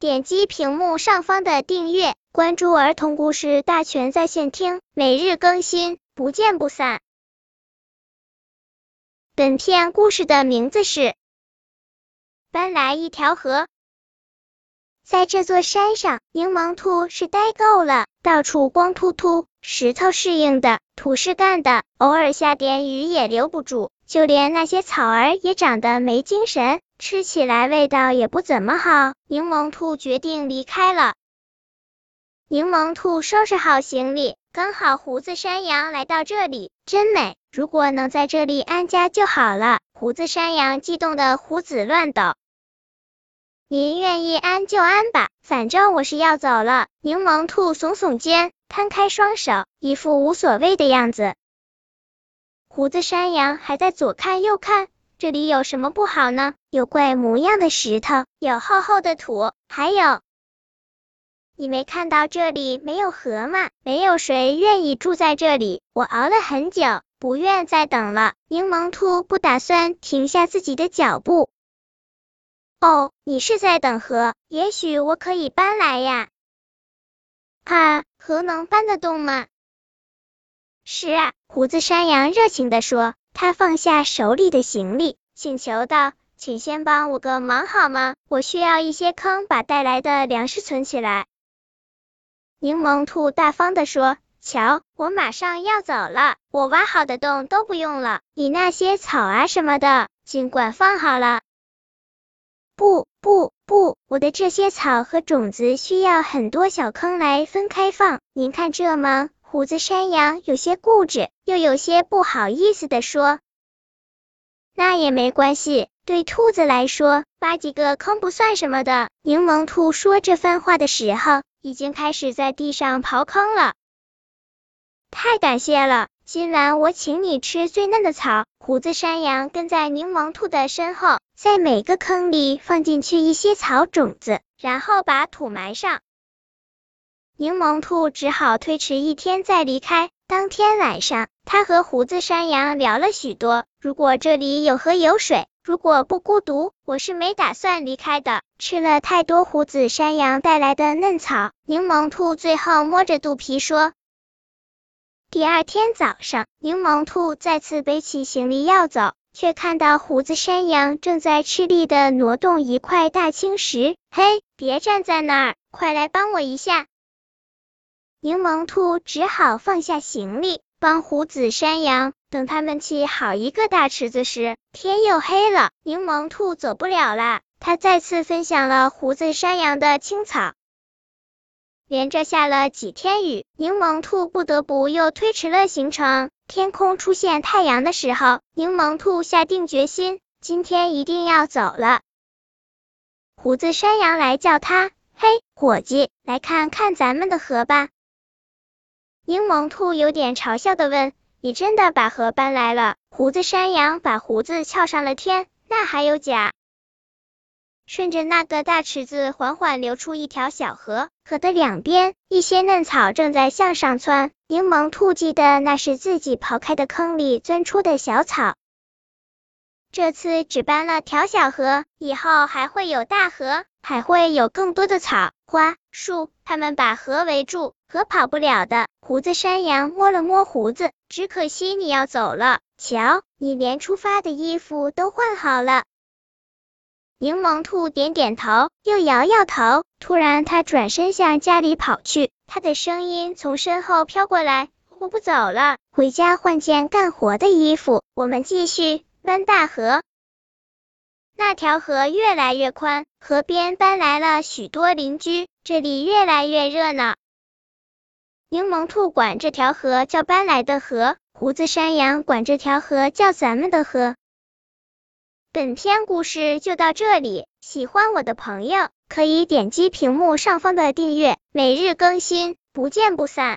点击屏幕上方的订阅，关注儿童故事大全在线听，每日更新，不见不散。本片故事的名字是《搬来一条河》。在这座山上，柠檬兔是呆够了，到处光秃秃，石头是硬的，土是干的，偶尔下点雨也留不住，就连那些草儿也长得没精神。吃起来味道也不怎么好，柠檬兔决定离开了。柠檬兔收拾好行李，刚好胡子山羊来到这里，真美！如果能在这里安家就好了。胡子山羊激动的胡子乱抖。您愿意安就安吧，反正我是要走了。柠檬兔耸耸肩，摊开双手，一副无所谓的样子。胡子山羊还在左看右看。这里有什么不好呢？有怪模样的石头，有厚厚的土，还有，你没看到这里没有河吗？没有谁愿意住在这里。我熬了很久，不愿再等了。柠檬兔不打算停下自己的脚步。哦，你是在等河？也许我可以搬来呀。啊，河能搬得动吗？是啊，胡子山羊热情地说。他放下手里的行李，请求道：“请先帮我个忙好吗？我需要一些坑，把带来的粮食存起来。”柠檬兔大方的说：“瞧，我马上要走了，我挖好的洞都不用了，你那些草啊什么的，尽管放好了。”“不不不，我的这些草和种子需要很多小坑来分开放，您看这吗？”胡子山羊有些固执，又有些不好意思的说：“那也没关系，对兔子来说，挖几个坑不算什么的。”柠檬兔说这番话的时候，已经开始在地上刨坑了。太感谢了，今晚我请你吃最嫩的草。胡子山羊跟在柠檬兔的身后，在每个坑里放进去一些草种子，然后把土埋上。柠檬兔只好推迟一天再离开。当天晚上，他和胡子山羊聊了许多。如果这里有河有水，如果不孤独，我是没打算离开的。吃了太多胡子山羊带来的嫩草，柠檬兔最后摸着肚皮说。第二天早上，柠檬兔再次背起行李要走，却看到胡子山羊正在吃力的挪动一块大青石。嘿，别站在那儿，快来帮我一下！柠檬兔只好放下行李，帮胡子山羊。等他们砌好一个大池子时，天又黑了。柠檬兔走不了了，他再次分享了胡子山羊的青草。连着下了几天雨，柠檬兔不得不又推迟了行程。天空出现太阳的时候，柠檬兔下定决心，今天一定要走了。胡子山羊来叫他：“嘿，伙计，来看看咱们的河吧。”柠檬兔有点嘲笑的问：“你真的把河搬来了？”胡子山羊把胡子翘上了天：“那还有假？”顺着那个大池子缓缓流出一条小河，河的两边一些嫩草正在向上窜。柠檬兔记得那是自己刨开的坑里钻出的小草。这次只搬了条小河，以后还会有大河，还会有更多的草花树，他们把河围住。河跑不了的，胡子山羊摸了摸胡子，只可惜你要走了。瞧，你连出发的衣服都换好了。柠檬兔点点头，又摇摇头。突然，他转身向家里跑去，他的声音从身后飘过来：“我不走了，回家换件干活的衣服，我们继续搬大河。”那条河越来越宽，河边搬来了许多邻居，这里越来越热闹。柠檬兔管这条河叫搬来的河，胡子山羊管这条河叫咱们的河。本篇故事就到这里，喜欢我的朋友可以点击屏幕上方的订阅，每日更新，不见不散。